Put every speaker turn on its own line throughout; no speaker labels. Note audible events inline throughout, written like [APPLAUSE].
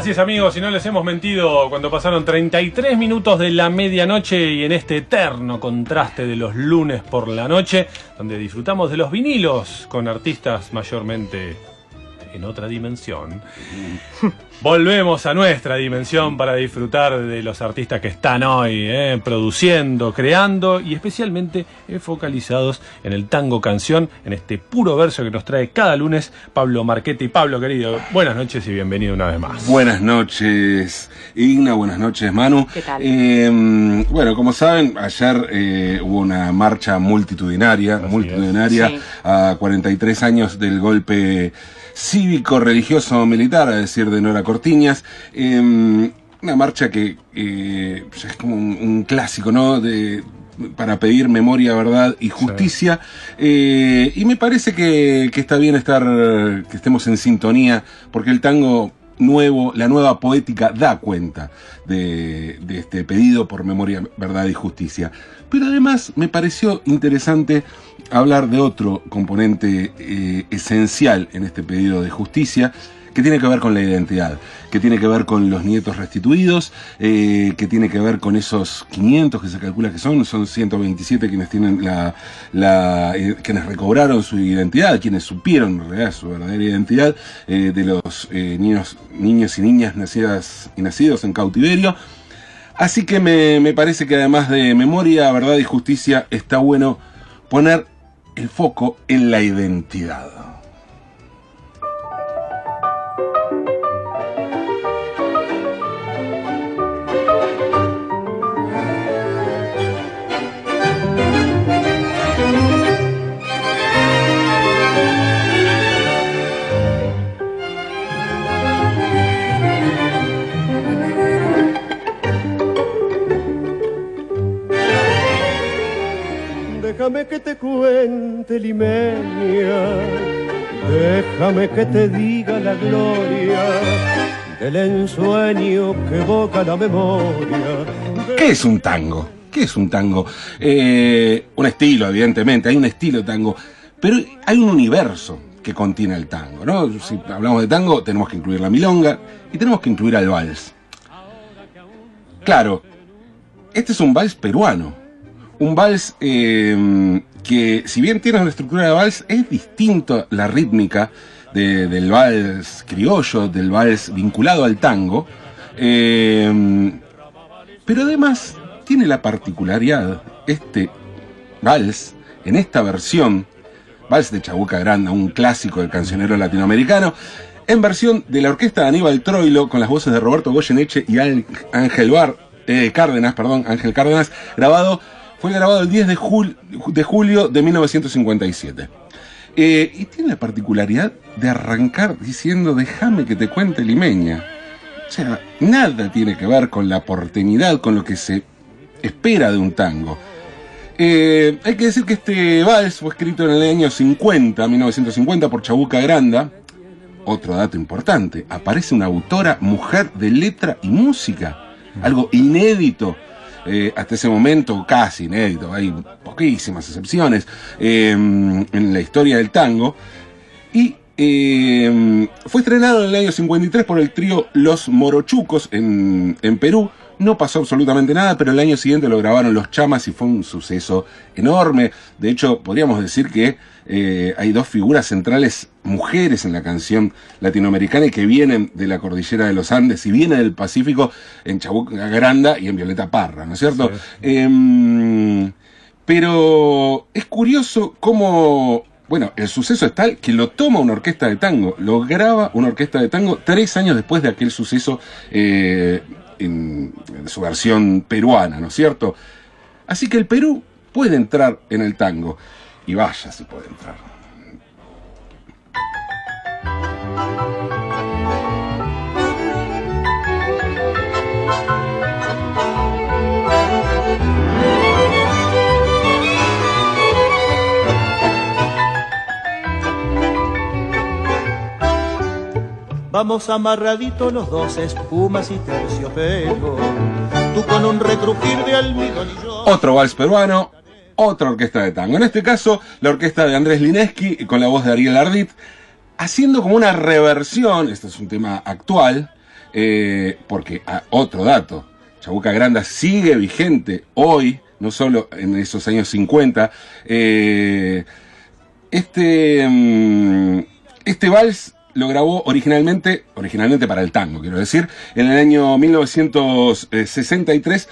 Así es amigos, si no les hemos mentido, cuando pasaron 33 minutos de la medianoche y en este eterno contraste de los lunes por la noche, donde disfrutamos de los vinilos con artistas mayormente en otra dimensión. Volvemos a nuestra dimensión para disfrutar de los artistas que están hoy eh, produciendo, creando y especialmente focalizados en el tango canción, en este puro verso que nos trae cada lunes Pablo Marchetti. Pablo, querido, buenas noches y bienvenido una vez más.
Buenas noches, Igna, buenas noches, Manu.
¿Qué tal?
Eh, bueno, como saben, ayer eh, hubo una marcha multitudinaria,
Así
multitudinaria.
Sí.
a 43 años del golpe cívico, religioso, militar, a decir de Nora Cortiñas. Eh, una marcha que eh, es como un, un clásico, ¿no? De, para pedir memoria, verdad y justicia. Eh, y me parece que, que está bien estar, que estemos en sintonía, porque el tango nuevo, la nueva poética da cuenta de, de este pedido por memoria, verdad y justicia. Pero además me pareció interesante hablar de otro componente eh, esencial en este pedido de justicia, que tiene que ver con la identidad, que tiene que ver con los nietos restituidos, eh, que tiene que ver con esos 500 que se calcula que son, son 127 quienes tienen la, la eh, quienes recobraron su identidad, quienes supieron en realidad su verdadera identidad eh, de los niños, niños y niñas nacidas y nacidos en cautiverio. Así que me, me parece que además de memoria, verdad y justicia, está bueno poner el foco en la identidad.
Déjame que te cuente, limeña, déjame que te diga la gloria del ensueño que evoca la memoria.
¿Qué es un tango? ¿Qué es un tango? Eh, un estilo, evidentemente, hay un estilo de tango, pero hay un universo que contiene el tango, ¿no? Si hablamos de tango, tenemos que incluir la milonga y tenemos que incluir al vals. Claro, este es un vals peruano, un vals eh, que, si bien tiene una estructura de vals, es distinto la rítmica de- del vals criollo, del vals vinculado al tango. Eh, pero además tiene la particularidad, este vals, en esta versión, vals de Chabuca Granda, un clásico del cancionero latinoamericano, en versión de la orquesta de Aníbal Troilo, con las voces de Roberto Goyeneche y Ángel Bar, eh, Cárdenas, perdón, Ángel Cárdenas, grabado, fue grabado el 10 de, jul- de julio de 1957. Eh, y tiene la particularidad de arrancar diciendo, déjame que te cuente limeña. O sea, nada tiene que ver con la porteñidad, con lo que se espera de un tango. Eh, hay que decir que este vals fue escrito en el año 50, 1950, por Chabuca Granda. Otro dato importante, aparece una autora mujer de letra y música. Algo inédito. Eh, hasta ese momento, casi inédito, hay poquísimas excepciones eh, en la historia del tango. Y eh, fue estrenado en el año 53 por el trío Los Morochucos en, en Perú. No pasó absolutamente nada, pero el año siguiente lo grabaron Los Chamas y fue un suceso enorme. De hecho, podríamos decir que eh, hay dos figuras centrales mujeres en la canción latinoamericana y que vienen de la cordillera de los Andes y vienen del Pacífico en Chabuca Granda y en Violeta Parra, ¿no es cierto? Em, pero es curioso cómo, bueno, el suceso es tal que lo toma una orquesta de tango, lo graba una orquesta de tango tres años después de aquel suceso eh, en, su versión peruana, ¿no es cierto? Así que el Perú puede entrar en el tango, y vaya si puede entrar.
Vamos amarraditos los dos, espumas y terciopelo. Tú con un recrujir de almidón.
Otro vals peruano, otra orquesta de tango. En este caso, la orquesta de Andrés Lineski con la voz de Ariel Ardit, haciendo como una reversión, este es un tema actual, eh, porque ah, otro dato, Chabuca Granda sigue vigente hoy, no solo en esos años 50. Eh, este, mm, este vals lo grabó originalmente, originalmente para el tango, quiero decir, en el año 1963,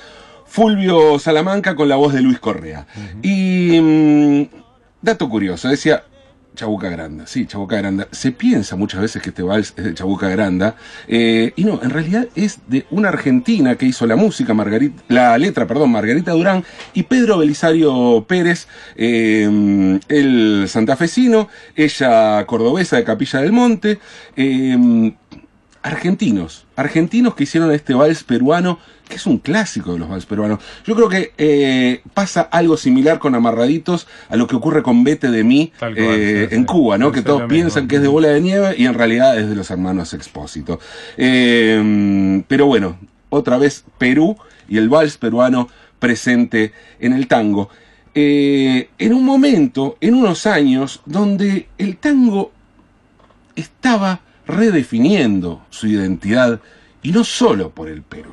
Fulvio Salamanca con la voz de Luis Correa. Y mm, dato curioso, decía, Chabuca Granda, sí, Chabuca Granda. Se piensa muchas veces que este vals es de Chabuca Granda, eh, y no, en realidad es de una argentina que hizo la música, Margarita, la letra, perdón, Margarita Durán y Pedro Belisario Pérez, eh, el santafesino, ella cordobesa de Capilla del Monte, eh, argentinos, argentinos que hicieron este vals peruano, que es un clásico de los vals peruanos. Yo creo que eh, pasa algo similar con Amarraditos a lo que ocurre con Vete de mí
cual,
eh,
sí,
en
sí.
Cuba, ¿no? Que todos
mismo.
piensan que es de bola de nieve y en realidad es de los hermanos Expósito. Eh, pero bueno, otra vez Perú y el vals peruano presente en el tango. Eh, en un momento, en unos años, donde el tango estaba redefiniendo su identidad y no solo por el Perú.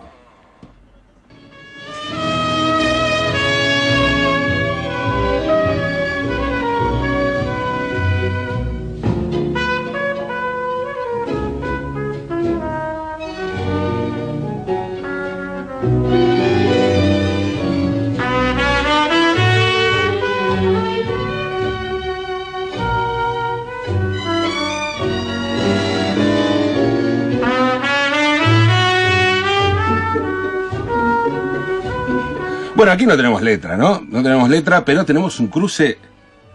Bueno, aquí no tenemos letra, ¿no? No tenemos letra, pero tenemos un cruce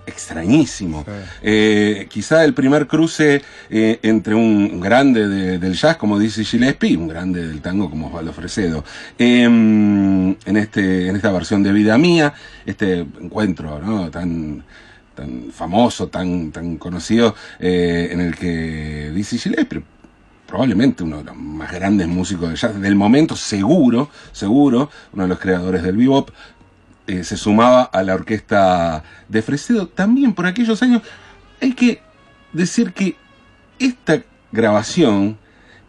extrañísimo.
Sí.
Eh, quizá el primer cruce eh, entre un grande de- del jazz como dice Gillespie y un grande del tango como Osvaldo Fresedo. Eh, en, este, en esta versión de Vida Mía, este encuentro ¿no? tan, tan famoso, tan, tan conocido, eh, en el que dice Gillespie, probablemente uno de los más grandes músicos de jazz del momento, seguro, seguro, uno de los creadores del bebop, eh, se sumaba a la orquesta de Fresedo también por aquellos años. Hay que decir que esta grabación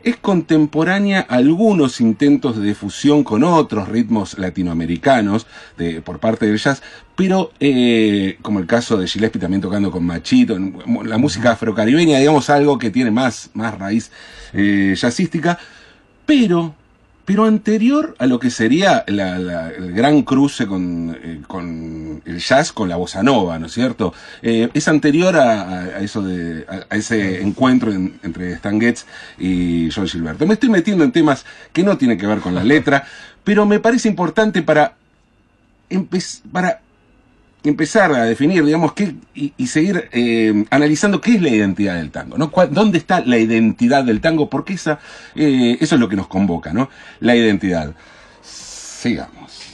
es contemporánea a algunos intentos de fusión con otros ritmos latinoamericanos de, por parte del jazz, pero eh, como el caso de Gillespie también tocando con Machito, la música afrocaribeña, digamos algo que tiene más, más raíz eh, jazzística, pero, pero anterior a lo que sería el gran cruce con, eh, con el jazz, con la bossa nova, ¿no es cierto? Eh, es anterior a, eso de, a, ese encuentro en- entre Stan Getz y John Gilberto. Me estoy metiendo en temas que no tienen que ver con la letra, pero me parece importante para, para empezar a definir, digamos, qué, y, y seguir eh, analizando qué es la identidad del tango, ¿no? ¿Cuál- ¿Dónde está la identidad del tango? Porque esa, eh, eso es lo que nos convoca, ¿no? La identidad. Sigamos.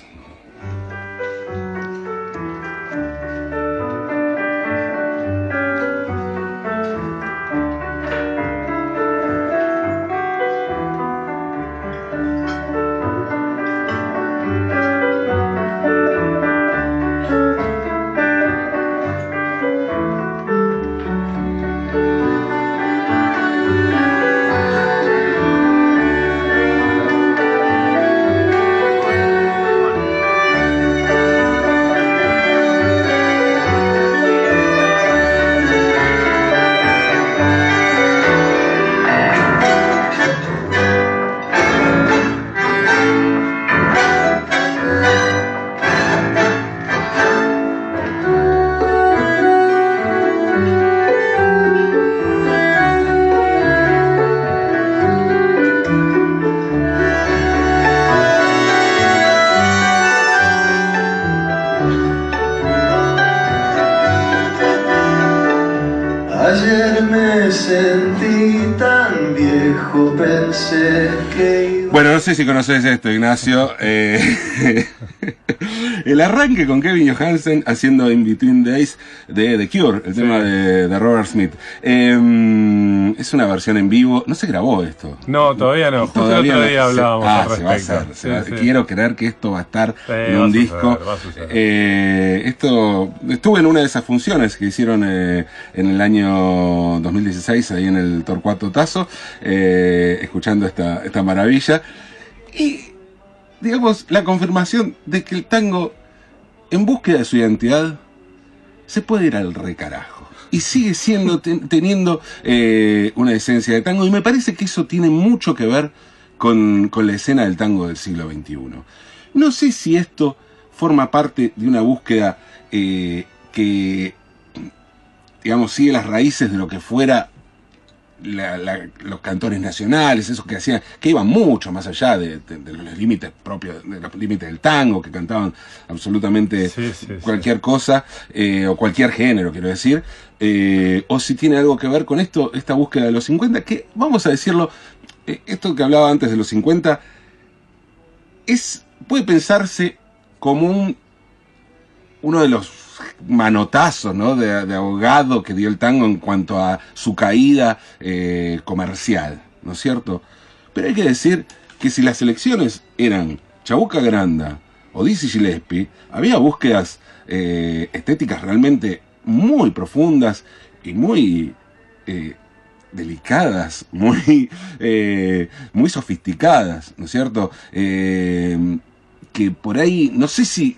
Bueno, no sé si conoces esto, Ignacio. Eh, [LAUGHS] el arranque con Kevin Johansen haciendo In Between Days de The Cure, el tema de, de, Robert Smith. Eh, es una versión en vivo. No se grabó esto.
No, todavía no. Justo todavía el otro día hablábamos
ah, al respecto. Se va a hacer. Quiero creer que esto va a estar en un disco. Eh, esto estuve en una de esas funciones que hicieron en el año 2016 ahí en el Torcuato Tazo, escuchando esta, esta maravilla. Y, digamos, la confirmación de que el tango, en búsqueda de su identidad, se puede ir al recarajo. Y sigue siendo, [LAUGHS] teniendo eh, una esencia de tango. Y me parece que eso tiene mucho que ver con, la escena del tango del siglo XXI. No sé si esto forma parte de una búsqueda eh, que, digamos, sigue las raíces de lo que fuera los cantores nacionales, esos que hacían, que iban mucho más allá de, los límites propios, de los límites del tango, que cantaban absolutamente cualquier cosa, eh, o cualquier género, quiero decir, eh, o si tiene algo que ver con esto, esta búsqueda de los 50, que vamos a decirlo, eh, esto que hablaba antes de los 50, es, puede pensarse como un, uno de los manotazo ¿no? de, de, abogado que dio el tango en cuanto a su caída eh, comercial, ¿no es cierto? Pero hay que decir que si las elecciones eran Chabuca Granda o Dizzy Gillespie, había búsquedas eh, estéticas realmente muy profundas y muy eh, delicadas, [LAUGHS] muy, muy sofisticadas, ¿no es cierto? que por ahí, no sé si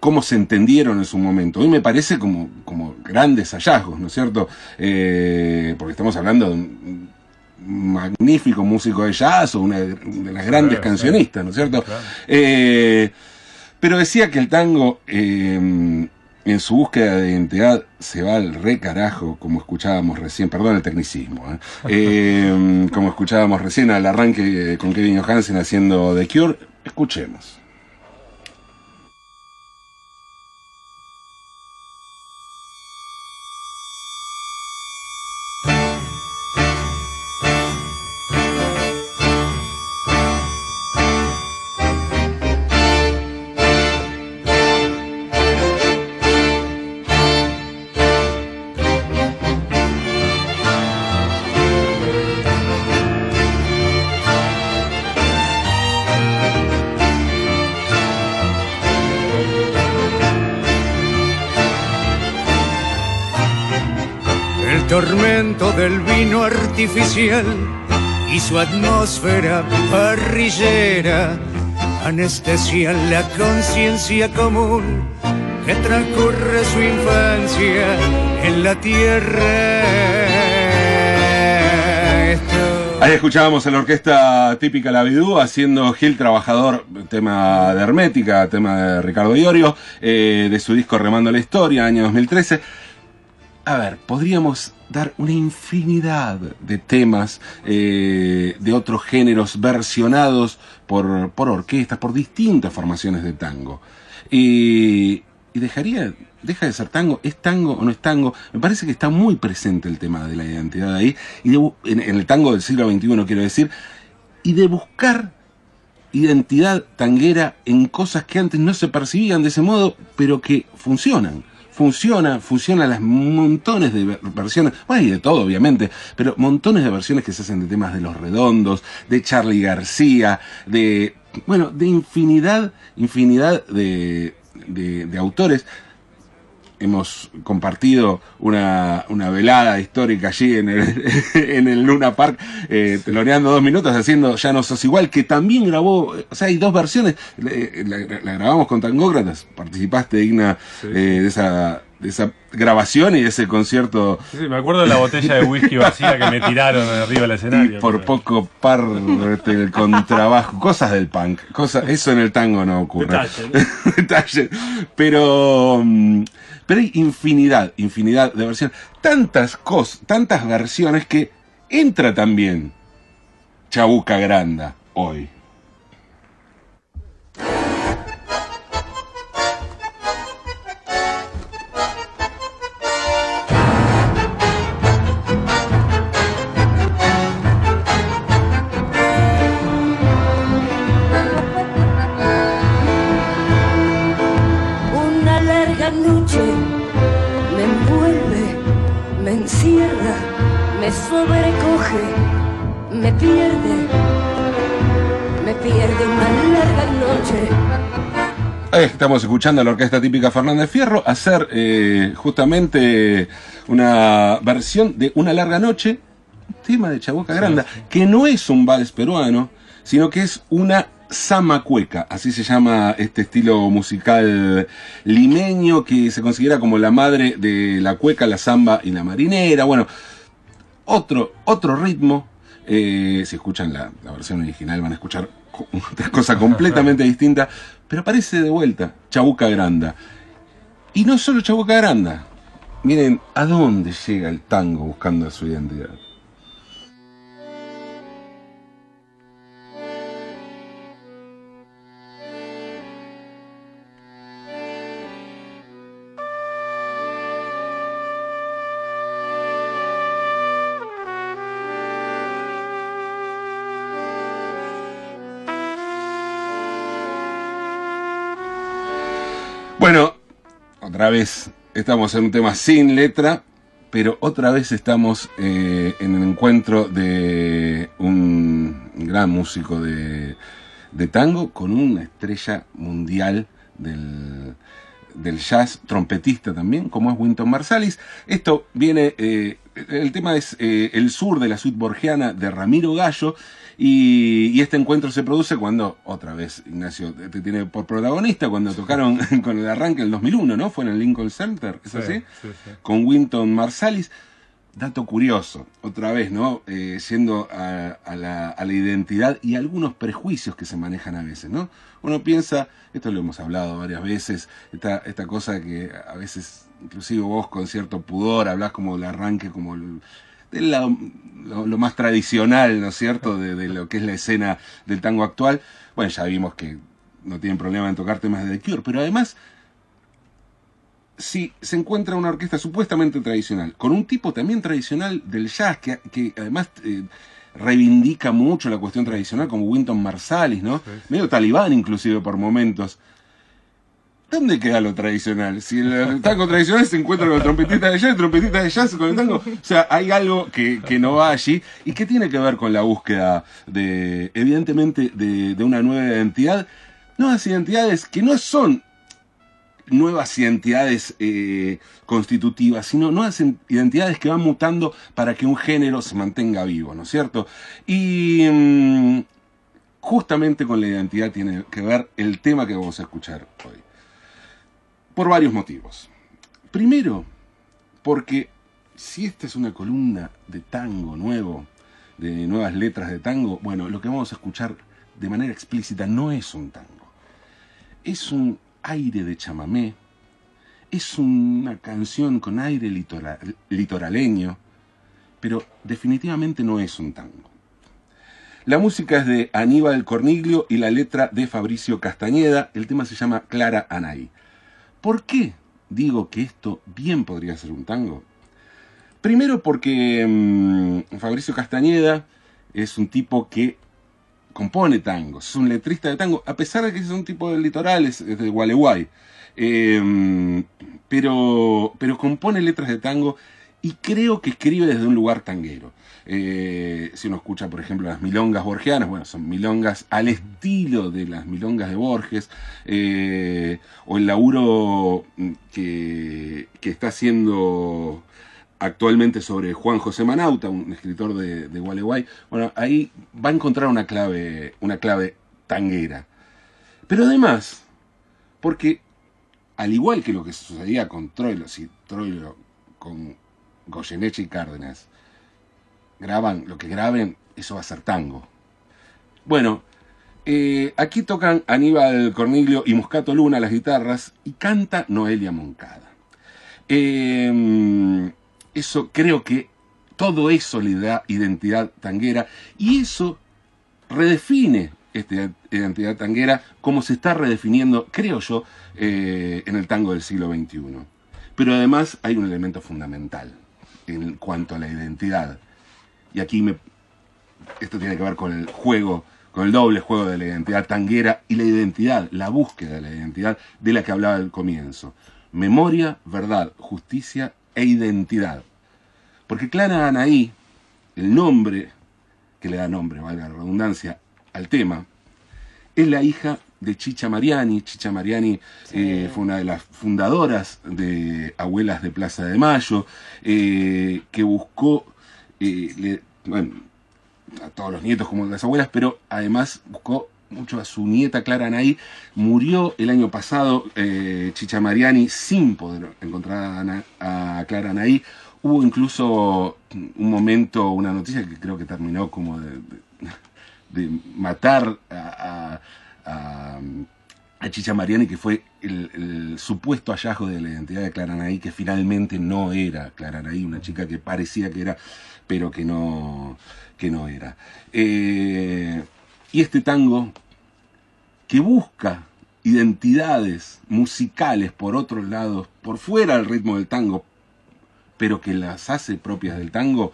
cómo se entendieron en su momento. Hoy me parece como, como grandes hallazgos, ¿no es cierto? Eh, porque estamos hablando de un magnífico músico de jazz o una de las grandes cancionistas, ¿no es cierto? Eh, pero decía que el tango, eh, en su búsqueda de identidad, se va al re carajo, como escuchábamos recién, perdón el tecnicismo, [LAUGHS] como escuchábamos recién al arranque con Kevin Johansen haciendo The Cure. Escuchemos.
Artificial y su atmósfera parrillera anestesian la conciencia común que transcurre su infancia en la tierra.
Ahí escuchábamos a la orquesta típica La Vidú haciendo Gil Trabajador, tema de Hermética, tema de Ricardo Iorio, eh, de su disco Remando la Historia, año 2013 a ver, podríamos dar una infinidad de temas eh, de otros géneros versionados por, por orquestas, por distintas formaciones de tango. Y, dejaría, deja de ser tango, ¿es tango o no es tango? Me parece que está muy presente el tema de la identidad ahí, y en, en el tango del siglo XXI quiero decir, y de buscar identidad tanguera en cosas que antes no se percibían de ese modo, pero que funcionan funciona, funciona las montones de versiones, bueno, y de todo obviamente, pero montones de versiones que se hacen de temas de Los Redondos, de Charlie García, de, bueno, de infinidad, infinidad de, de, autores hemos compartido una, una, velada histórica allí en el, [LAUGHS] en el Luna Park, eh, teloneando dos minutos, haciendo Ya no sos igual, que también grabó, o sea, hay dos versiones, la, grabamos con Tangócratas, participaste, Igna, eh, de esa de esa grabación y de ese concierto.
Sí, me acuerdo de la botella de whisky vacía que me tiraron arriba del escenario.
Y por poco par este, el contrabajo, cosas del punk, cosas, eso en el tango no ocurre. Detalle. [LAUGHS] Pero mm, pero hay infinidad, infinidad de versiones. Tantas cosas, tantas versiones que entra también Chabuca Granda hoy.
Pierde, me pierde una larga noche.
Ahí estamos escuchando a la orquesta típica Fernández Fierro hacer eh, justamente una versión de Una larga noche, un tema de Chabuca Granda, que no es un vals peruano, sino que es una Cueca, así se llama este estilo musical limeño que se considera como la madre de la cueca, la samba y la marinera. Bueno, otro, otro ritmo. Eh, si escuchan la, la versión original van a escuchar [LAUGHS] otra cosa completamente distinta, pero aparece de vuelta Chabuca Granda. Y no solo Chabuca Granda. Miren a dónde llega el tango buscando su identidad. Otra vez estamos en un tema sin letra, pero otra vez estamos eh, en el encuentro de un gran músico de, de tango con una estrella mundial del, del, jazz, trompetista también, como es Winton Marsalis. Esto viene, eh, el tema es eh, el sur de la suite borgiana de Ramiro Gallo, y, este encuentro se produce cuando, otra vez, Ignacio te tiene por protagonista, cuando tocaron [LAUGHS] con el arranque el 2001, ¿no? Fue en el Lincoln Center, ¿es así? Con Winton Marsalis. Dato curioso, otra vez, ¿no? Eh, yendo a, la, a, la, identidad y algunos prejuicios que se manejan a veces, ¿no? Uno piensa, esto lo hemos hablado varias veces, esta, esta cosa que a veces, inclusive vos con cierto pudor, hablas como el arranque, como el, lo, más tradicional, ¿no es cierto?, de, lo que es la escena del tango actual. Bueno, ya vimos que no tienen problema en tocar temas de The Cure, pero además, si se encuentra una orquesta supuestamente tradicional, con un tipo también tradicional del jazz, que, que además eh, reivindica mucho la cuestión tradicional, como Winton Marsalis, ¿no? Medio talibán inclusive por momentos. ¿Dónde queda lo tradicional? Si el tango tradicional se encuentra con el trompetista de jazz, el trompetista de jazz con el tango. O sea, hay algo que, que no va allí y que tiene que ver con la búsqueda de, evidentemente, de, de una nueva identidad. Nuevas identidades que no son nuevas identidades eh, constitutivas, sino nuevas identidades que van mutando para que un género se mantenga vivo, ¿no es cierto? Y mm, justamente con la identidad tiene que ver el tema que vamos a escuchar hoy. Por varios motivos. Primero, porque si esta es una columna de tango nuevo, de nuevas letras de tango, bueno, lo que vamos a escuchar de manera explícita no es un tango. Es un aire de chamamé, es una canción con aire litoraleño, pero definitivamente no es un tango. La música es de Aníbal Corniglio y la letra de Fabricio Castañeda. El tema se llama Clara Anaí. ¿Por qué digo que esto bien podría ser un tango? Primero porque mm, Fabricio Castañeda es un tipo que compone tangos, es un letrista de tango, a pesar de que es un tipo de litorales, es de Gualeguay. Em, pero, pero compone letras de tango y creo que escribe desde un lugar tanguero. Eh, si uno escucha, por ejemplo, las milongas borgianas, bueno, son milongas al estilo de las milongas de Borges, eh, o el laburo que, que, está haciendo actualmente sobre Juan José Manauta, un escritor de, Gualeguay, bueno, ahí va a encontrar una clave, una clave tanguera. Pero además, porque al igual que lo que sucedía con Troilo, si Troilo con Goyeneche y Cárdenas graban lo que graben, eso va a ser tango. Bueno, eh, aquí tocan Aníbal Cornilio y Moscato Luna las guitarras y canta Noelia Moncada. Em, eso creo que todo eso le da identidad tanguera y eso redefine esta identidad tanguera como se está redefiniendo, creo yo, eh, en el tango del siglo XXI. Pero además hay un elemento fundamental en cuanto a la identidad y aquí me, esto tiene que ver con el juego, con el doble juego de la identidad tanguera y la identidad, la búsqueda de la identidad de la que hablaba al comienzo. memoria, verdad, justicia e identidad. Porque Clara Anaí, el nombre que le da nombre, valga la redundancia, al tema, es la hija de Chicha Mariani. Chicha Mariani eh, fue una de las fundadoras de Abuelas de Plaza de Mayo, eh, que buscó, eh, le- bueno, a todos los nietos como las abuelas, pero además buscó mucho a su nieta Clara Anaí. Murió el año pasado Chicha Mariani sin poder encontrar a, Ana- a Clara Anaí. Hubo incluso un momento, una noticia que creo que terminó como de, de- matar a, a- a- Chicha Mariani, que fue el, supuesto hallazgo de la identidad de Clara Anaí, que finalmente no era Clara Anaí, una chica que parecía que era, pero que no, que no era. Eh, y este tango que busca identidades musicales por otros lados, por fuera del ritmo del tango, pero que las hace propias del tango,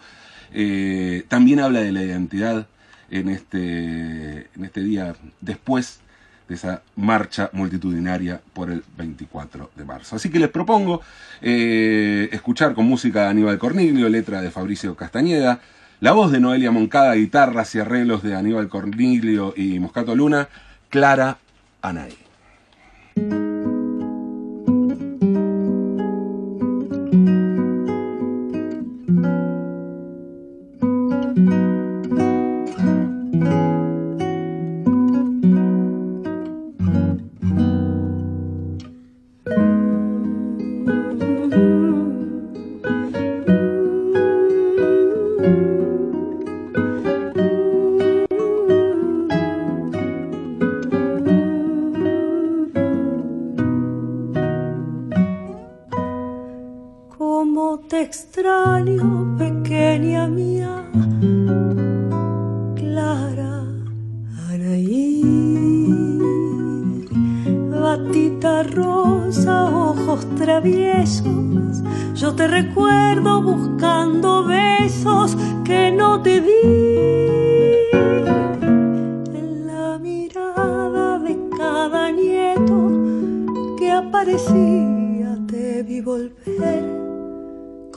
eh, también habla de la identidad en este, en este día después de esa marcha multitudinaria por el 24 de marzo. Así que les propongo eh, escuchar con música de Aníbal Cornilio, letra de Fabricio Castañeda, la voz de Noelia Moncada, guitarras y arreglos de Aníbal Cornilio y Moscato Luna, Clara Anaí.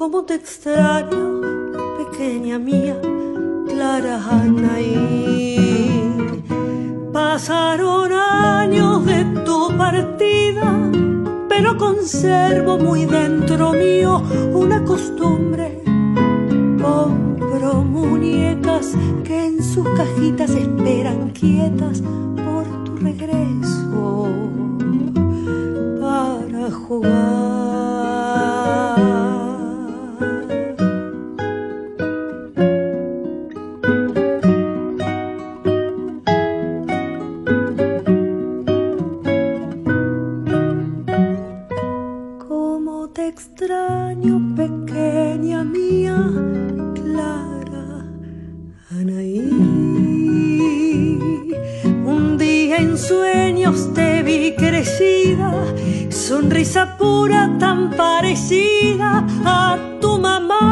Cómo te extraño, pequeña mía, Clara Anaí. Pasaron años de tu partida, pero conservo muy dentro mío una costumbre. Compro muñecas que en sus cajitas esperan quietas por tu regreso para jugar. Sueños te vi crecida, sonrisa pura tan parecida a tu mamá.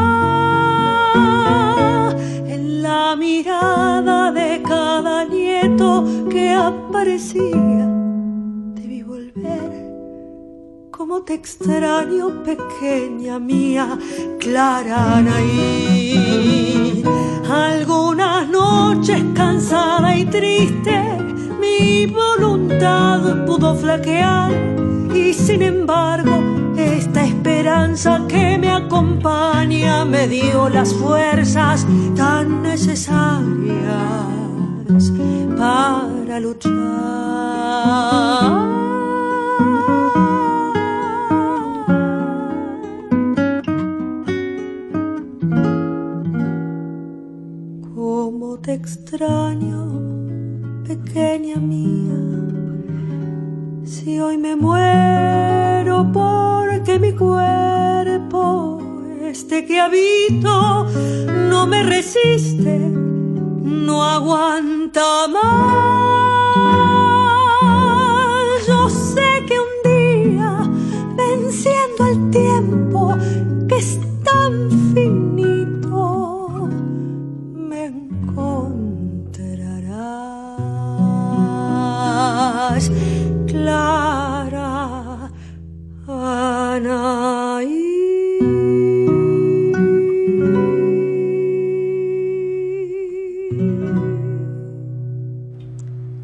En la mirada de cada nieto que aparecía, te vi volver. Cómo te extraño, pequeña mía, Clara Anaí. Algunas noches cansada y triste, voluntad pudo flaquear y sin embargo esta esperanza que me acompaña me dio las fuerzas tan necesarias para luchar. Que habito, no me resiste, no aguanta más.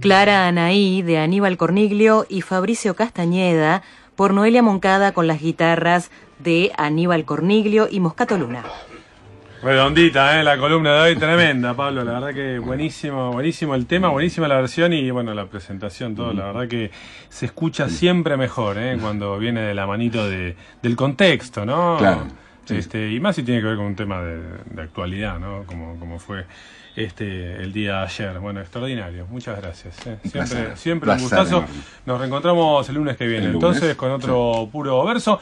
Clara
Anaí de Aníbal Corniglio y Fabricio Castañeda por Noelia Moncada con las guitarras de Aníbal Corniglio y Moscato Luna.
Redondita, ¿eh? la columna de hoy, tremenda, Pablo. La verdad que buenísimo, buenísimo el tema, buenísima la versión y bueno, la presentación, todo. La verdad que se escucha siempre mejor, ¿eh? cuando viene de la manito de, del contexto, ¿no?
Claro.
Este, y más si tiene que ver con un tema de, de actualidad, ¿no? Como, como fue este el día de ayer. Bueno, extraordinario. Muchas gracias. ¿eh? Siempre,
placer.
siempre un gustazo.
enorme.
Nos reencontramos el lunes que viene.
Lunes,
Entonces, con otro puro verso.